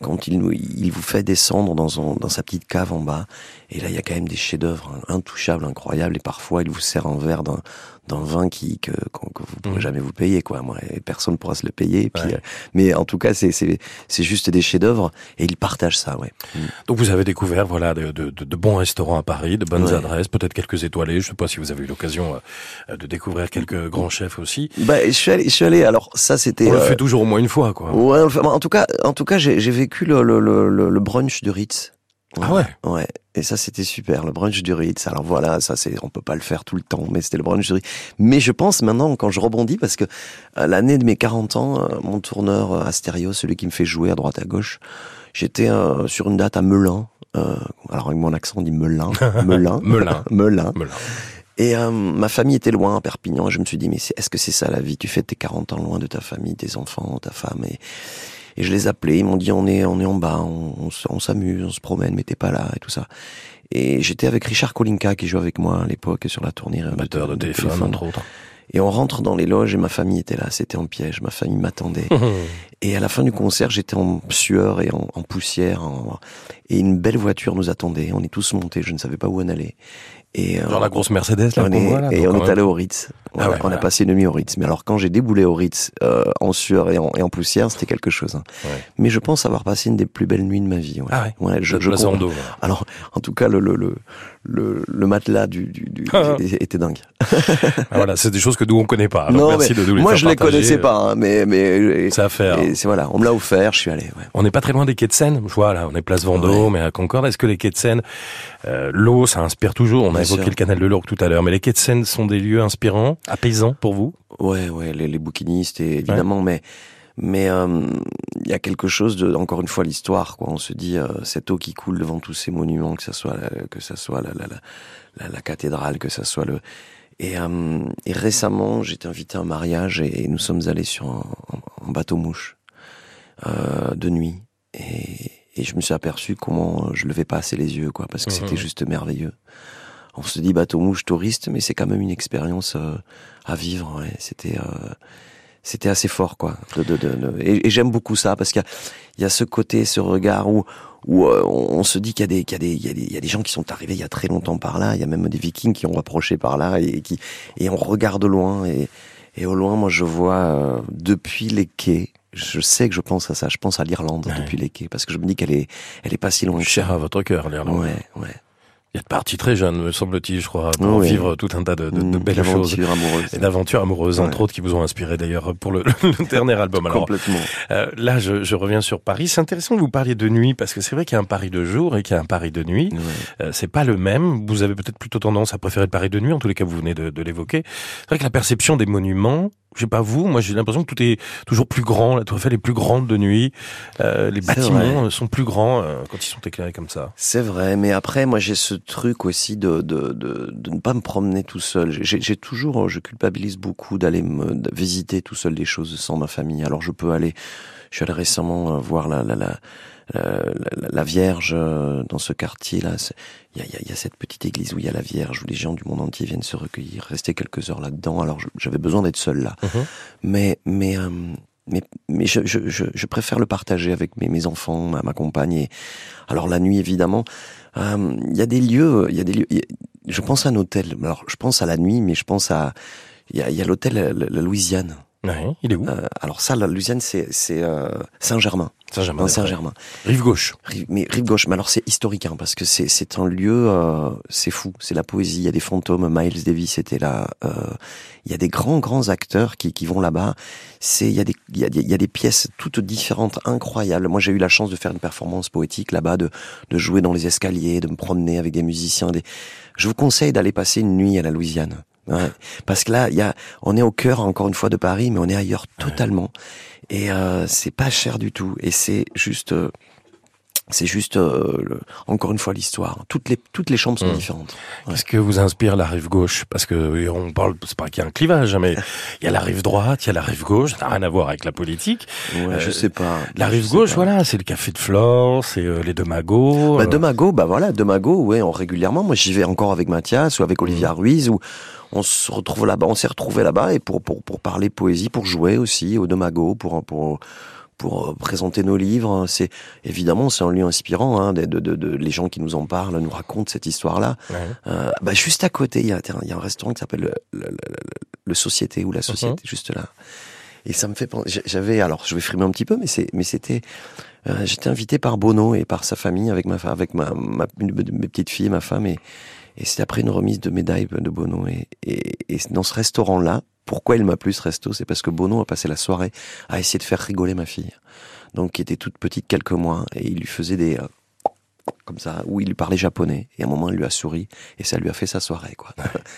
quand il, il vous fait descendre dans, son, dans sa petite cave en bas, et là, il y a quand même des chefs-d'œuvre intouchables, incroyables, et parfois, il vous sert un verre d'un d'un vin qui que, que vous pourrez mmh. jamais vous payer quoi. Moi et personne pourra se le payer. Puis euh, mais en tout cas c'est c'est c'est juste des chefs-d'œuvre et ils partagent ça ouais. Mmh. donc vous avez découvert voilà de, de, de, bons restaurants à Paris de bonnes adresses peut-être quelques étoilés. Je sais pas si vous avez eu l'occasion euh, de découvrir quelques grands chefs aussi. Bah je suis allé je suis allé alors ça c'était on le euh, fait toujours au moins une fois quoi. Ouais en tout cas en tout cas j'ai j'ai vécu le, le, le, le brunch du Ritz. Ah ouais. Ouais. Et ça, c'était super, le brunch du Ritz. Alors voilà, ça c'est, on peut pas le faire tout le temps, mais c'était le brunch du Ritz. Mais je pense maintenant, quand je rebondis, parce que euh, l'année de mes 40 ans, euh, mon tourneur euh, Astério, celui qui me fait jouer à droite à gauche, j'étais sur une date à Melun. alors avec mon accent, on dit Melun. Melun. Melun. Melun. Et ma famille était loin à Perpignan. Et je me suis dit, mais est-ce que c'est ça la vie? Tu fais tes 40 ans loin de ta famille, tes enfants, ta femme. Et, et je les appelais, ils m'ont dit on est on est en bas, on, on s'amuse, on se promène, mais t'es pas là et tout ça. Et j'étais avec Richard Kolinka qui jouait avec moi à l'époque sur la tournée. Batteur de, de téléphone, entre autres. Et on rentre dans les loges et ma famille était là, c'était en piège, ma famille m'attendait. et à la fin du concert, j'étais en sueur et en, en poussière. Et une belle voiture nous attendait. On est tous montés, je ne savais pas où on allait. Et, Genre la grosse Mercedes là, on est, Et on est allé au Ritz. Ah on a passé une nuit au Ritz. Mais alors quand j'ai déboulé au Ritz euh, en sueur et en, et en poussière, c'était quelque chose. Hein. Mais je pense avoir passé une des plus belles nuits de ma vie. Ah ouais. je, je alors en tout cas le le le le, le matelas du, du, du était dingue. Ah, voilà, c'est des choses que nous on connaît pas. Alors non, merci de nous les moi je les connaissais pas, hein, mais mais ça à faire. C'est voilà, on me l'a offert, je suis allé. Ouais. On n'est pas très loin des quais de Seine. Je vois là, on est place Vendôme, mais à Concorde. Est-ce que les quais de Seine, euh, l'eau, ça inspire toujours. On a évoqué le canal de l'Ourcq tout à l'heure, mais les quais de Seine sont des lieux inspirants, apaisants. pour vous? Ouais, ouais, les, les bouquinistes évidemment, mais mais euh, il y a quelque chose de encore une fois l'histoire quoi. On se dit euh, cette eau qui coule devant tous ces monuments que ça soit que ça soit la, la, la, la, cathédrale que ça soit le et, euh, et récemment j'étais invité à un mariage et, nous sommes allés sur un, un bateau mouche de nuit. Et, et je me suis aperçu comment je levais pas assez les yeux quoi parce que mmh. c'était juste merveilleux on se dit bateau mouche touriste mais c'est quand même une expérience à vivre ouais. c'était c'était assez fort quoi. De, de, de, et, j'aime beaucoup ça parce qu'il y, y a, ce côté, ce regard où où euh, on, se dit qu'il y a des qu'il y a des il y a des, il y a des gens qui sont arrivés il y a très longtemps par là. Il y a même des Vikings qui ont approché par là et qui et on regarde loin et et au loin moi je vois euh, depuis les quais. Je sais que je pense à ça. Je pense à l'Irlande depuis les quais parce que je me dis qu'elle est elle est pas si loin. Cher à votre cœur l'Irlande. Ouais ouais. Il y a de parti très jeune, me semble-t-il, je crois, pour vivre tout un tas de, de, de belles choses. Amoureuses. Et d'aventures amoureuses, entre autres, qui vous ont inspiré d'ailleurs pour le, le, dernier album. Alors, Complètement. Euh, là, je, je, reviens sur Paris. C'est intéressant que vous parliez de nuit, parce que c'est vrai qu'il y a un Paris de jour et qu'il y a un Paris de nuit. Euh, c'est pas le même. Vous avez peut-être plutôt tendance à préférer le Paris de nuit, en tous les cas, vous venez de, de l'évoquer. C'est vrai que la perception des monuments, je sais pas vous, moi j'ai l'impression que tout est toujours plus grand. La Tour Eiffel est plus grande de nuit. Euh, les bâtiments sont plus grands euh, quand ils sont éclairés comme ça. C'est vrai, mais après moi j'ai ce truc aussi de, de, de, de ne pas me promener tout seul. J'ai toujours, je culpabilise beaucoup d'aller me visiter tout seul des choses sans ma famille. Alors je peux aller, je suis allé récemment euh, voir la, la, la la, Vierge dans ce quartier là. Il y a, y a, cette petite église où il y a la Vierge où les gens du monde entier viennent se recueillir, rester quelques heures là-dedans. Alors j'avais besoin d'être seul là, mhm. mais mais mais, mais je, je, je, préfère le partager avec mes, mes enfants, ma, ma compagne. Et... Alors la nuit, évidemment, il y a des lieux, il y a des lieux. Je pense à un hôtel. Alors je pense à la nuit, mais je pense à il y a, y a l'hôtel la Louisiane il est où? Euh, Alors ça, la Louisiane, c'est euh, Saint-Germain. Saint-Germain. Saint-Germain. Rive gauche. mais rive gauche. Mais alors c'est historique, hein, parce que c'est un lieu, euh, c'est fou. C'est la poésie. Il y a des fantômes. Miles Davis était là. il y a des grands grands acteurs qui qui vont là-bas. C'est il y a des il y a des il y a des pièces toutes différentes, incroyables. Moi, j'ai eu la chance de faire une performance poétique là-bas, de de jouer dans les escaliers, de me promener avec des musiciens. Des... Je vous conseille d'aller passer une nuit à la Louisiane. Ouais. Parce que là, y a, on est au cœur encore une fois de Paris, mais on est ailleurs totalement. Et euh, c'est pas cher du tout. Et c'est juste, euh, c'est juste euh, encore une fois l'histoire. Toutes les toutes les chambres sont hmm. différentes. Qu'est-ce que vous inspire la rive gauche? Parce que on parle, c'est pas qu'il y a un clivage, hein, mais il y a la rive droite, il y a la rive gauche. Ça n'a rien à voir avec la politique. Ouais, je sais pas. La rive gauche, voilà, c'est le café de Flore, c'est les deux magots. Bah, deux magots, bah voilà, deux magots. Ouais, on, régulièrement. Moi, j'y vais encore avec Mathias ou avec Olivia hmm. Ruiz ou on se retrouve là-bas, on s'est retrouvé là-bas et pour, pour, pour parler poésie, pour jouer aussi au Domago, pour, pour, pour euh, présenter nos livres. C'est évidemment c'est un lieu inspirant. Hein, de, de, de, les gens qui nous en parlent nous racontent cette histoire-là. Euh, bah, juste à côté, il y a, il y a un restaurant qui s'appelle le, le, Société ou la Société, uh-huh. juste là. Et ça me fait penser. J'avais alors, je vais frimer un petit peu, mais c'est, mais c'était. Euh, j'étais invité par Bono et par sa famille avec ma, avec ma, ma mes petites filles, ma femme et et c'est après une remise de médaille de Bono. Et, et, dans ce restaurant-là, pourquoi il m'a plu ce resto C'est parce que Bono a passé la soirée à essayer de faire rigoler ma fille. Donc, qui était toute petite quelques mois. Et il lui faisait des, euh, comme ça, où il lui parlait japonais. Et à un moment, il lui a souri et ça lui a fait sa soirée, quoi.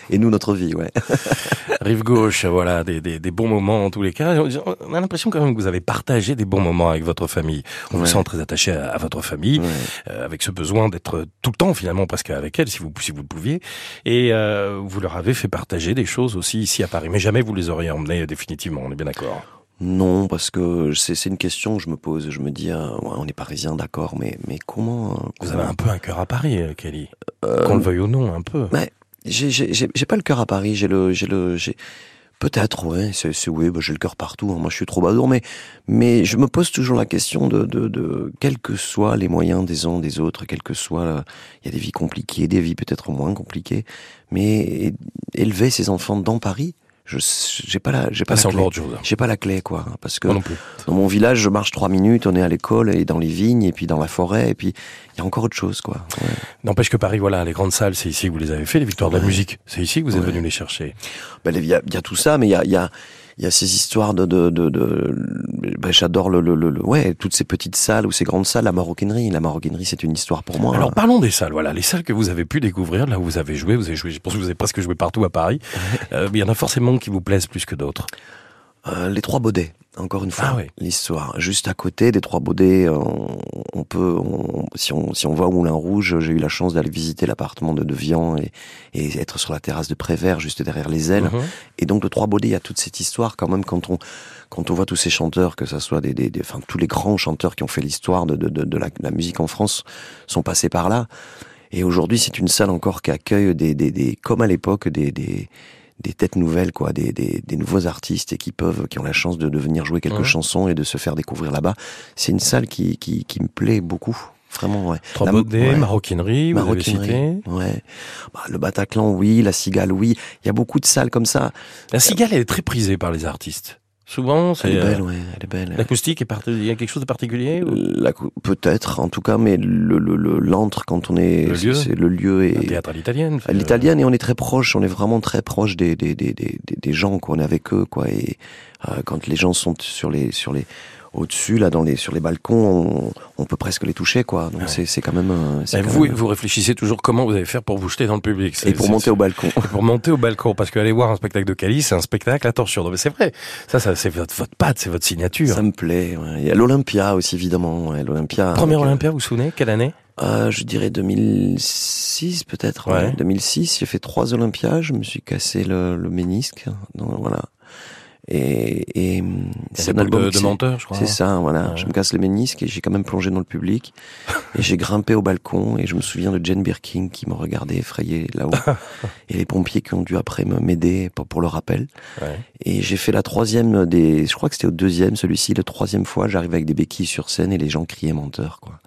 et nous, notre vie, ouais. Rive gauche, voilà, des, des, des, bons moments en tous les cas. On a l'impression quand même que vous avez partagé des bons moments avec votre famille. On vous sent très attaché à, votre famille, euh, avec ce besoin d'être tout le temps finalement presque avec elle, si vous si vous le pouviez. Et euh, vous leur avez fait partager des choses aussi ici à Paris, mais jamais vous les auriez emmenés définitivement. On est bien d'accord. Non, parce que c'est une question que je me pose. Je me dis, euh, on est parisien, d'accord, mais mais comment, euh, Vous avez un peu un cœur à Paris, euh, Kelly. Qu'on le veuille ou non, un peu. Mais j'ai pas le cœur à Paris. J'ai le j'ai le j'ai peut-être ouais. C'est oui, bah, j'ai le cœur partout. Hein. Moi, je suis trop badour, mais mais je me pose toujours la question de de, de quels que soient les moyens des uns des autres, quels que soient, il y a des vies compliquées, des vies peut-être moins compliquées, mais élever ses enfants dans Paris je j'ai pas la j'ai pas la clé. J'ai pas la clé quoi parce que dans mon village je marche trois minutes, on est à l'école et dans les vignes et puis dans la forêt et puis il y a encore autre chose quoi. N'empêche que Paris voilà, les grandes salles, c'est ici que vous les avez fait les victoires de la musique. C'est ici que vous êtes venu les chercher. Ben il y a, y a tout ça mais il y a il y a il y a ces histoires de, de, de, de ben, j'adore le, le, le, ouais, toutes ces petites salles ou ces grandes salles, la maroquinerie. La maroquinerie, c'est une histoire pour moi. Alors parlons des salles. Voilà, les salles que vous avez pu découvrir, là où vous avez joué. Vous avez joué. Je pense que vous avez presque joué partout à Paris. euh, il y en a forcément qui vous plaisent plus que d'autres. Euh, les trois Baudets encore une fois, ah l'histoire. Juste à côté des Trois Baudets, euh, on, peut, si, on, si on va au Moulin Rouge, j'ai eu la chance d'aller visiter l'appartement de, de Vian et, et, être sur la terrasse de Prévert, juste derrière les ailes. Mhm. Et donc le Trois Baudets, il y a toute cette histoire quand même quand on quand on voit tous ces chanteurs, que ce soit des, des, enfin tous les grands chanteurs qui ont fait l'histoire de, de, de, la, la, musique en France, sont passés par là. Et aujourd'hui, c'est une salle encore qui accueille des, des, des comme à l'époque, des, des des têtes nouvelles, quoi, des, des, des, nouveaux artistes et qui peuvent, qui ont la chance de, de venir jouer quelques chansons et de se faire découvrir là-bas. C'est une salle qui, qui, qui me plaît beaucoup. Vraiment, ouais. Trois la, maroquinerie, maroquinerie, ouais. Bah, le Bataclan, oui. La Cigale, oui. Il y a beaucoup de salles comme ça. La Cigale, elle est très prisée par les artistes. Souvent, c'est. Elle est belle, euh, ouais, elle est belle. L'acoustique est Il y a quelque chose de particulier Peut-être, en tout cas, mais le l'antre quand on est, le lieu, c'est le lieu et. Le théâtre à l'italienne. l'italienne et on est très proche, on est vraiment très proche des des des des, des gens qu'on est avec eux, quoi. Et euh, quand les gens sont sur les sur les au-dessus, là, dans les, sur les balcons, on, peut presque les toucher, quoi. Donc c'est, c'est quand même. Euh, vous, vous réfléchissez toujours comment vous allez faire pour vous jeter dans le public. Et pour monter au balcon. pour monter au balcon, parce qu'aller voir un spectacle de Cali, c'est un spectacle attention. mais c'est vrai. Ça, ça, c'est votre, votre patte, c'est votre signature. Ça me plaît. Ouais. Il y a l'Olympia aussi, évidemment. Ouais, L'Olympia. Premier euh, Olympia, vous vous souvenez? Quelle année? Euh, je dirais 2006 peut-être. Ouais. 2006, j'ai fait trois Olympias, je me suis cassé le, le ménisque. Donc voilà. Et, et c'est un album de, de menteur, je crois. C'est ça, voilà. Je me casse le ménisque et j'ai quand même plongé dans le public. et j'ai grimpé au balcon et je me souviens de Jane Birkin qui me regardait effrayé là-haut. et les pompiers qui ont dû après m'aider pour, le rappel. Ouais. Et j'ai fait la troisième des, je crois que c'était au deuxième, celui-ci, le troisième fois, j'arrive avec des béquilles sur scène et les gens criaient menteur, quoi.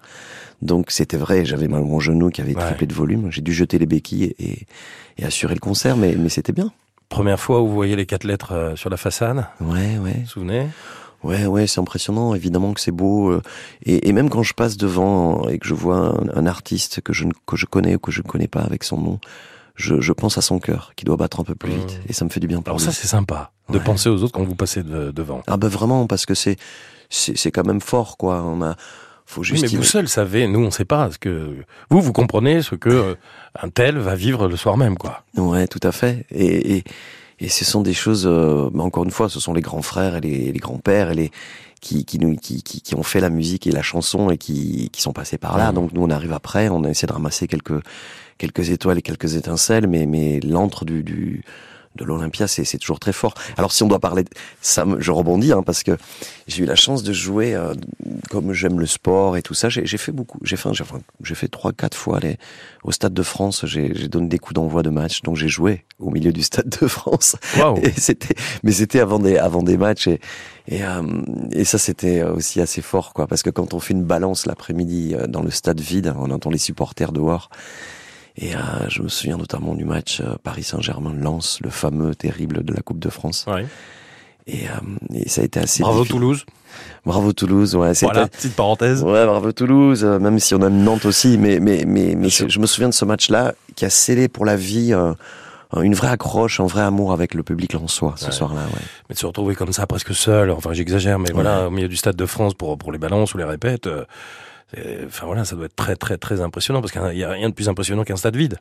Donc c'était vrai, j'avais mon genou qui avait triplé de volume. J'ai dû jeter les béquilles et, et assurer le concert, mais, mais c'était bien. Première fois où vous voyez les quatre lettres euh, sur la façade Ouais, ouais. Vous vous souvenez? Ouais, ouais, c'est impressionnant. Évidemment que c'est beau. Euh, et, et, même quand je passe devant et que je vois un, artiste que je, que je connais ou que je ne connais pas avec son nom, je, je pense à son cœur qui doit battre un peu plus vite. Mmh. Et ça me fait du bien pour Alors ça, c'est sympa de penser aux autres quand vous passez devant. Ah ben vraiment, parce que c'est c'est quand même fort, quoi. On a faut juste mais vous seul savez, nous on sait pas ce que vous vous comprenez ce que euh, un tel va vivre le soir même quoi. Ouais, tout à fait. Et, et, et ce sont des choses, euh, encore une fois, ce sont les grands frères et les, les grands pères et les qui qui, nous, qui, qui, qui ont fait la musique et la chanson et qui, qui sont passés par là. Mmh. Donc nous on arrive après, on a essayé de ramasser quelques quelques étoiles et quelques étincelles, mais mais l'antre du, du de l'Olympia, c'est toujours très fort. Alors si on doit parler, de, ça, je rebondis hein, parce que j'ai eu la chance de jouer euh, comme j'aime le sport et tout ça. J'ai fait beaucoup, j'ai fait, j'ai fait trois, quatre fois les, au Stade de France. J'ai donné des coups d'envoi de match, donc j'ai joué au milieu du Stade de France. Wow. Et c'était, mais c'était avant des, avant des matchs et et, euh, et ça c'était aussi assez fort quoi, parce que quand on fait une balance l'après-midi euh, dans le stade vide, on entend les supporters dehors. Et euh, je me souviens notamment du match euh, Paris Saint-Germain-Lens, le fameux terrible de la Coupe de France. Ouais. Et, euh, et, ça a été assez. Bravo Toulouse. Bravo Toulouse, ouais. Voilà, petite parenthèse. Ouais, bravo Toulouse, euh, même si on aime Nantes aussi, mais mais mais, mais je me souviens de ce match-là qui a scellé pour la vie. Euh, une vraie accroche, un vrai amour avec le public en soi ce soir-là. Ouais. Mais de se retrouver comme ça, presque seul, enfin j'exagère, mais voilà, au milieu du Stade de France pour pour les balances ou les répètes, Enfin voilà, ça doit être très très très impressionnant parce qu'il n'y a rien de plus impressionnant qu'un stade vide.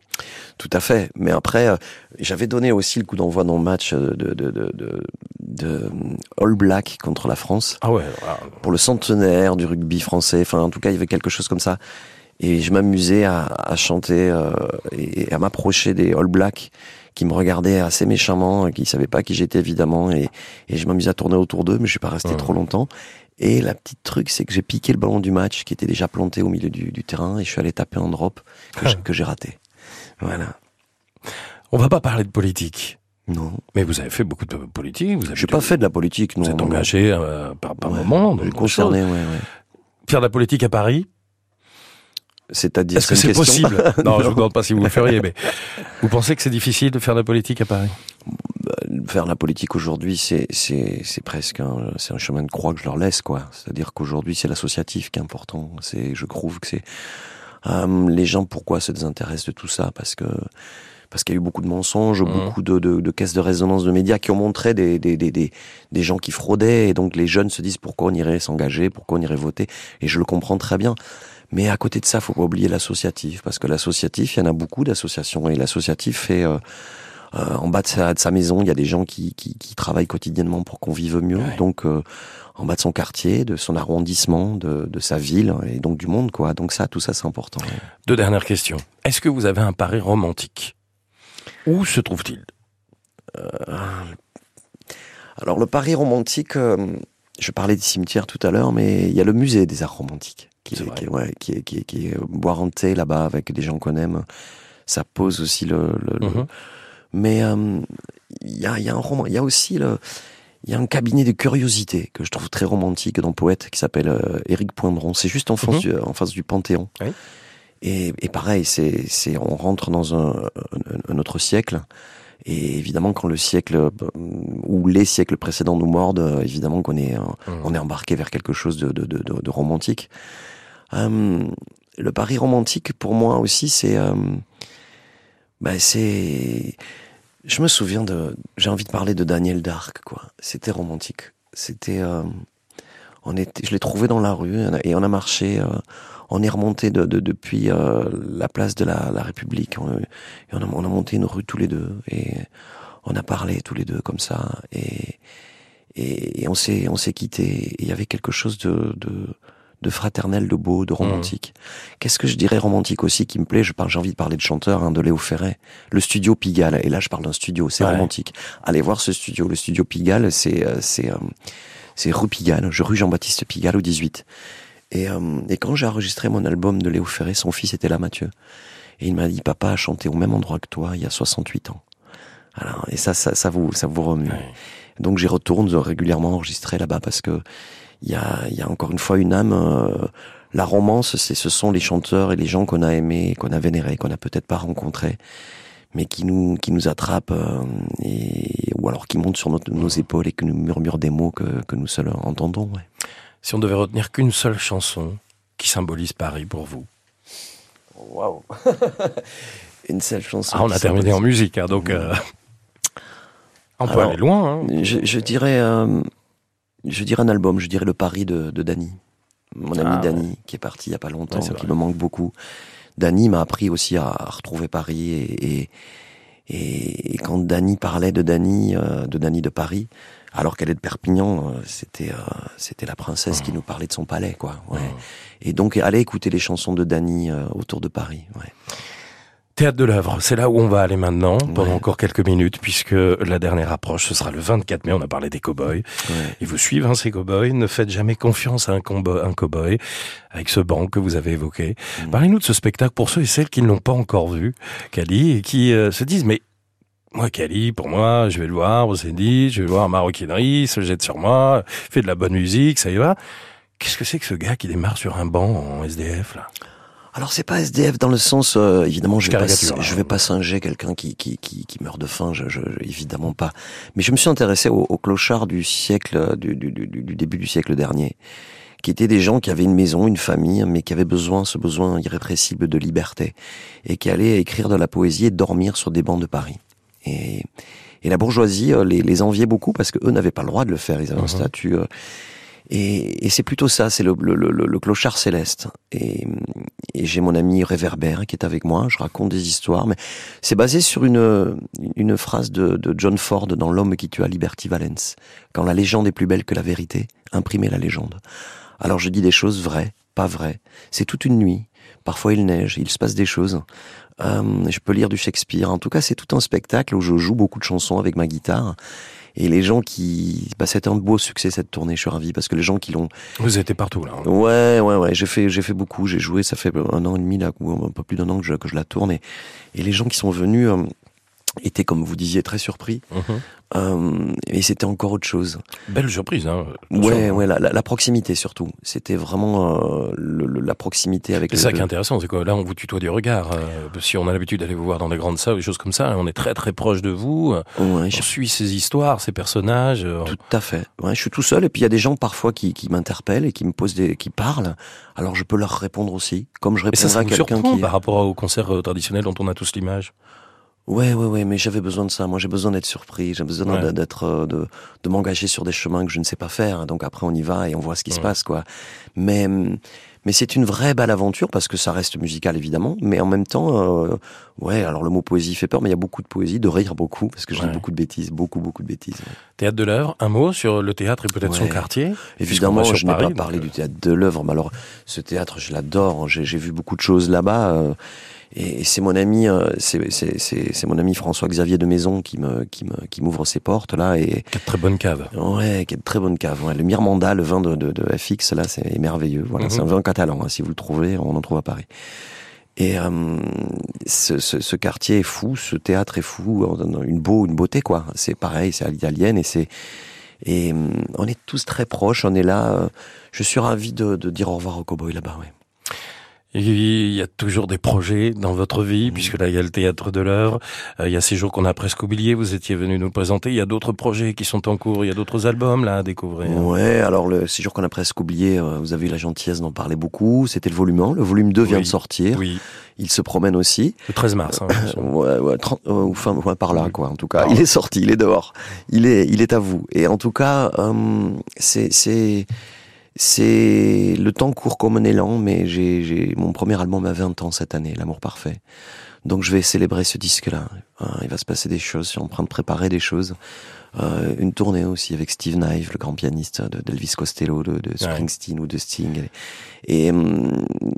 Tout à fait. Mais après, euh, j'avais donné aussi le coup d'envoi dans le match de, de, de, de, de All Black contre la France. Ah ouais. Pour le centenaire du rugby français. Enfin, en tout cas, il y avait quelque chose comme ça. Et je m'amusais à, à, chanter euh, et à m'approcher des All Blacks qui me regardaient assez méchamment, qui savaient pas qui j'étais évidemment, et, et je m'amusais à tourner autour d'eux, mais je suis pas resté trop longtemps. Et la petite truc, c'est que j'ai piqué le ballon du match qui était déjà planté au milieu du, du terrain et je suis allé taper un drop que j'ai raté. Voilà. On va pas parler de politique. Non. Mais vous avez fait beaucoup de politique. Vous J'ai pas fait de la politique, non. Vous êtes engagé euh, par, par moment. concerné, ouais, ouais. Faire de la politique à Paris? C'est-à-dire Est-ce que c'est possible? Non, je vous demande pas si vous le feriez, mais vous pensez que c'est difficile de faire de la politique à Paris? Faire la politique aujourd'hui, c'est c'est c'est presque un c'est un chemin de croix que je leur laisse quoi. C'est-à-dire qu'aujourd'hui c'est l'associatif qui est important. C'est je trouve que c'est euh, les gens pourquoi se désintéressent de tout ça? Parce que parce qu'il y a eu beaucoup de mensonges, mmh. beaucoup de, de, de, caisses de résonance de médias qui ont montré des, des, des, des, des gens qui fraudaient, et donc les jeunes se disent pourquoi on irait s'engager, pourquoi on irait voter, et je le comprends très bien. Mais à côté de ça, faut pas oublier l'associatif, parce que l'associatif, il y en a beaucoup d'associations, et l'associatif fait... Euh, euh, en bas de sa, de sa, maison, il y a des gens qui, qui, qui travaillent quotidiennement pour qu'on vive mieux. Ouais. Donc, euh, en bas de son quartier, de son arrondissement, de, de, sa ville et donc du monde, quoi. Donc ça, tout ça, c'est important. Deux dernières questions. Est-ce que vous avez un pari romantique? Où se trouve-t-il? Euh, Alors le pari romantique, je parlais des cimetières tout à l'heure, mais il y a le musée des arts romantiques qui est, est, qui est, ouais, qui est, qui est, qui est boire en thé là-bas avec des gens qu'on aime. Ça pose aussi le, le, mm -hmm. le mais il euh, y, a, y, a, un roman, il y a aussi le, il y a un cabinet de curiosité que je trouve très romantique dans Poète qui s'appelle euh, Éric Poindron. C'est juste en face, mm -hmm. du, en face du Panthéon. Oui. Et, et pareil, c'est, c'est, on rentre dans un, un, un, autre siècle. Et évidemment, quand le siècle ou les siècles précédents nous mordent, évidemment qu'on est, mmh. on est embarqué vers quelque chose de, de, de, de romantique. Euh, le pari romantique, pour moi aussi, c'est, euh, bah, c'est, je me souviens de, j'ai envie de parler de Daniel Dark, quoi. C'était romantique. C'était, euh, on était, je l'ai trouvé dans la rue et on a marché. Euh, on est remonté de, de, depuis euh, la place de la, la République on, on a, on a, monté une rue tous les deux et on a parlé tous les deux comme ça et, et, et on s'est on s'est quitté. Il y avait quelque chose de, de de fraternel, de beau, de romantique. Qu'est-ce que je dirais romantique aussi qui me plaît? Je parle, j'ai envie de parler de chanteur, hein, de Léo Ferret, le studio Pigalle. Et là, je parle d'un studio, c'est romantique. Allez voir ce studio, le studio Pigalle, c'est euh, c'est euh, c'est rue Pigalle, je rue Jean-Baptiste Pigalle au 18. Et, euh, et quand j'ai enregistré mon album de Léo Ferré, son fils était là, Mathieu. Et il m'a dit, papa a chanté au même endroit que toi il y a 68 ans. Alors, et ça, ça, ça vous, ça vous remue. Donc j'y retourne régulièrement enregistrer là-bas parce que il y a, y a encore une fois une âme. Euh, la romance, c'est, ce sont les chanteurs et les gens qu'on a aimés, qu'on a vénérés, qu'on a peut-être pas rencontrés, mais qui nous, qui nous attrapent euh, et, ou alors qui montent sur nos épaules et qui nous murmurent des mots que, que nous seuls entendons. Ouais. Si on devait retenir qu'une seule chanson qui symbolise Paris pour vous? Waouh Une seule chanson. Ah, on a terminé en musique, hein, donc euh, on peut aller loin. Hein. Je, dirais, euh, je dirais un album. Je dirais le Paris de, de Dany, mon ami ah, Dany, qui est parti il y a pas longtemps, qui me manque beaucoup. Dany m'a appris aussi à, retrouver Paris et, et, et, quand Dany parlait de Dany, euh, de Dany de Paris, alors qu'elle est de Perpignan, euh, c'était euh, c'était la princesse qui mmh. nous parlait de son palais, quoi. Ouais. Mmh. Et donc, allez écouter les chansons de Dany euh, autour de Paris. Ouais. Théâtre de l'œuvre, c'est là où on va aller maintenant, pendant encore quelques minutes, puisque la dernière approche, ce sera le 24 mai, on a parlé des cow-boys. Ils vous suivent, hein, ces cow-boys, ne faites jamais confiance à un, un cow-boy, avec ce banc que vous avez évoqué. Mmh. Parlez-nous de ce spectacle pour ceux et celles qui ne l'ont pas encore vu, Kali, et qui se disent, mais moi, Kali, pour moi, je vais le voir au dit, je vais voir maroquinerie, se jette sur moi, fait de la bonne musique, ça y va. Qu'est-ce que c'est que ce gars qui démarre sur un banc en SDF, là? Alors c'est pas SDF dans le sens euh, évidemment je vais pas, je vais pas singer quelqu'un qui, qui, qui, qui, meurt de faim je, je, évidemment pas mais je me suis intéressé aux, clochards du siècle du, du, du, du, début du siècle dernier qui étaient des gens qui avaient une maison une famille mais qui avaient besoin ce besoin irrépressible de liberté et qui allaient écrire de la poésie et dormir sur des bancs de Paris et, et la bourgeoisie euh, les, les, enviait beaucoup parce que eux n'avaient pas le droit de le faire. Ils avaient un mhm. statut. Euh, et, et c'est plutôt ça, c'est le, le, le, le, clochard céleste. Et, et j'ai mon ami Réverbère qui est avec moi. Je raconte des histoires, mais c'est basé sur une, une phrase de, de John Ford dans L'homme qui tua Liberty Valence. Quand la légende est plus belle que la vérité, imprimez la légende. Alors je dis des choses vraies, pas vraies. C'est toute une nuit. Parfois il neige, il se passe des choses. Euh, je peux lire du Shakespeare. En tout cas, c'est tout un spectacle où je joue beaucoup de chansons avec ma guitare. Et les gens qui, bah, c'était un beau succès cette tournée. Je suis ravi parce que les gens qui l'ont. Vous étiez partout là. Hein. Ouais, ouais, ouais. J'ai fait, j'ai fait beaucoup. J'ai joué. Ça fait un an et demi là, ou un peu plus d'un an que je, que je la tourne. Et, et les gens qui sont venus. Euh, étaient, comme vous disiez, très surpris. Mhm. Euh, et c'était encore autre chose. Belle surprise, hein. Ouais, ouais, la, la, proximité surtout. C'était vraiment euh, le, la proximité avec. C'est ça qui est intéressant, c'est quoi Là, on vous tutoie du regard. Euh, si on a l'habitude d'aller vous voir dans les grandes salles, des choses comme ça, on est très très proche de vous. Ouais, on je... suis ces histoires, ces personnages. Tout à fait. Ouais, je suis tout seul, et puis il y a des gens parfois qui, qui m'interpellent et qui me posent des, qui parlent. Alors je peux leur répondre aussi, comme je répondrais à quelqu'un qui. par rapport au concert traditionnel dont on a tous l'image? Ouais, ouais, ouais, mais j'avais besoin de ça. Moi, j'ai besoin d'être surpris. J'ai besoin d'être, euh, de, de m'engager sur des chemins que je ne sais pas faire. Donc après, on y va et on voit ce qui se passe, quoi. Mais, mais c'est une vraie belle aventure parce que ça reste musical, évidemment. Mais en même temps, euh, ouais, alors le mot poésie fait peur, mais il y a beaucoup de poésie, de rire beaucoup, parce que je dis beaucoup de bêtises, beaucoup, beaucoup de bêtises. Théâtre de l'œuvre, un mot sur le théâtre et peut-être son quartier Évidemment, je n'ai pas parlé du théâtre de l'œuvre, mais alors, ce théâtre, je l'adore. J'ai vu beaucoup de choses là-bas. Euh, et c'est mon ami, euh, c'est mon ami François Xavier de Maison qui me qui me qui m'ouvre ses portes là et de très bonnes caves. Ouais, de très bonnes caves. Ouais. Le Mirmanda, le vin de, de, de FX là, c'est merveilleux. Voilà, c'est un mhm. vin catalan. Hein. si vous le trouvez, on en trouve à Paris. Et euh, ce, ce, ce, quartier est fou, ce théâtre est fou, une beau, une beauté quoi. C'est pareil, c'est à l'italienne et c'est et euh, on est tous très proches. On est là. je suis ravi de, de dire au revoir au cowboy là-bas. Ouais. Il y a toujours des projets dans votre vie, mmh. puisque là, il y a le théâtre de l'œuvre. Euh, il y a ces jours qu'on a presque oubliés. Vous étiez venu nous présenter. Il y a d'autres projets qui sont en cours. Il y a d'autres albums, là, à découvrir. Ouais, alors, le séjour qu'on a presque oublié, euh, vous avez eu la gentillesse d'en parler beaucoup. C'était le volume 1. Le volume 2 vient de sortir. Oui. Il se promène aussi. Le 13 mars. Hein, ouais, ouais, 30, euh, ou fin, ouais, par là, quoi. En tout cas, il est sorti, il est dehors. Il est, il est à vous. Et en tout cas, c'est, c'est, c'est le temps court comme un élan, mais j'ai mon premier album à 20 ans cette année, L'amour parfait. Donc je vais célébrer ce disque-là. Hein, il va se passer des choses, je suis en train de préparer des choses. Euh, une tournée aussi avec Steve Knife, le grand pianiste d'Elvis Costello, de, de Springsteen ou de Sting. Et,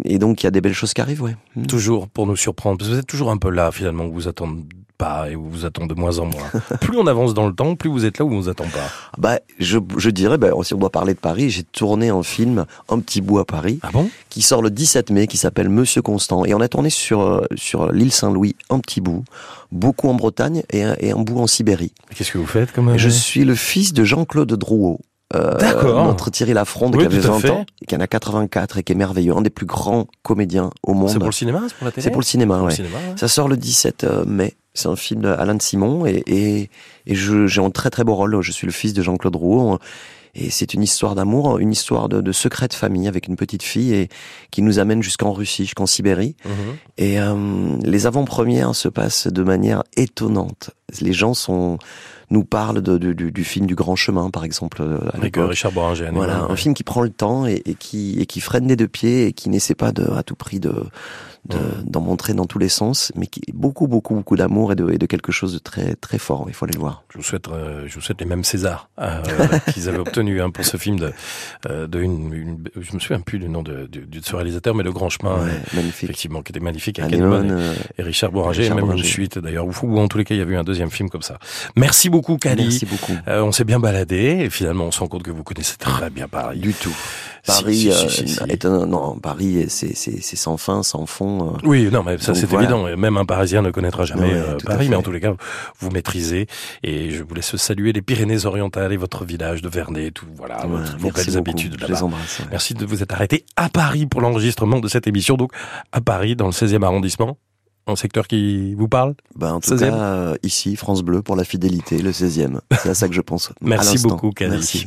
et, donc il y a des belles choses qui arrivent, ouais. Mm. Toujours pour nous surprendre, parce que vous êtes toujours un peu là finalement, vous attendez pas et vous vous attendez de moins en moins. plus on avance dans le temps, plus vous êtes là où on vous attend pas. Bah, je, je dirais, bah, si on doit parler de Paris, j'ai tourné un film, Un petit bout à Paris, ah bon? qui sort le 17 mai, qui s'appelle Monsieur Constant, et on a tourné sur euh, sur l'île Saint-Louis, un petit bout, beaucoup en Bretagne et, et un bout en Sibérie. Qu'est-ce que vous faites comme Je suis le fils de Jean-Claude Drouot. Euh, D'accord. Notre Thierry Lafronde, qui avait 20 ans, et qui en a 84 et qui est merveilleux, un des plus grands comédiens au monde. C'est pour le cinéma, c'est pour la télé C'est pour le cinéma, ouais. Ça sort le 17 euh, mai. C'est un film d'Alain Simon et, et, et j'ai un très très beau rôle. Je suis le fils de Jean-Claude Rouault. Et c'est une histoire d'amour, une histoire de, de, secret de famille avec une petite fille et qui nous amène jusqu'en Russie, jusqu'en Sibérie. Mhm. Et euh, les avant-premières se passent de manière étonnante. Les gens sont nous parlent de, du, du, film du Grand Chemin, par exemple. Euh, avec Richard Boranger. Voilà, un film qui prend le temps et, et, qui, et qui freine des deux pieds et qui n'essaie pas de, à tout prix de d'en montrer dans tous les sens, mais qui beaucoup, beaucoup, beaucoup d'amour et de, et de quelque chose de très, très fort. Il faut aller le voir. Je vous souhaite, euh, je vous souhaite les mêmes Césars euh, qu'ils avaient obtenus hein, pour ce film de, euh, de une, une, je me souviens plus du nom de, de, de ce réalisateur, mais Le Grand Chemin, ouais, magnifique. effectivement, qui était magnifique, avec et, et, Richard Bouranger, même une suite d'ailleurs, ou en tous les cas, il y a eu un deuxième film comme ça. Merci beaucoup, Kali. Merci beaucoup. on s'est bien baladé et finalement, on se rend compte que vous connaissez très bien Paris. Du tout. Paris est un, non, Paris, c'est sans fin, sans fond. oui, non, mais ça c'est évident. Même un Parisien ne connaîtra jamais euh, Paris, mais en tous les cas, vous maîtrisez. Et je vous laisse saluer les Pyrénées-Orientales et votre village de Vernet, tout voilà, vos belles habitudes là-bas. Merci de vous être arrêté à Paris pour l'enregistrement de cette émission, donc à Paris, dans le 16e arrondissement. Un secteur qui vous parle? Ben, En tout cas, euh, ici, France Bleu, pour la fidélité, le 16e. C'est à ça que je pense. Merci beaucoup. Merci.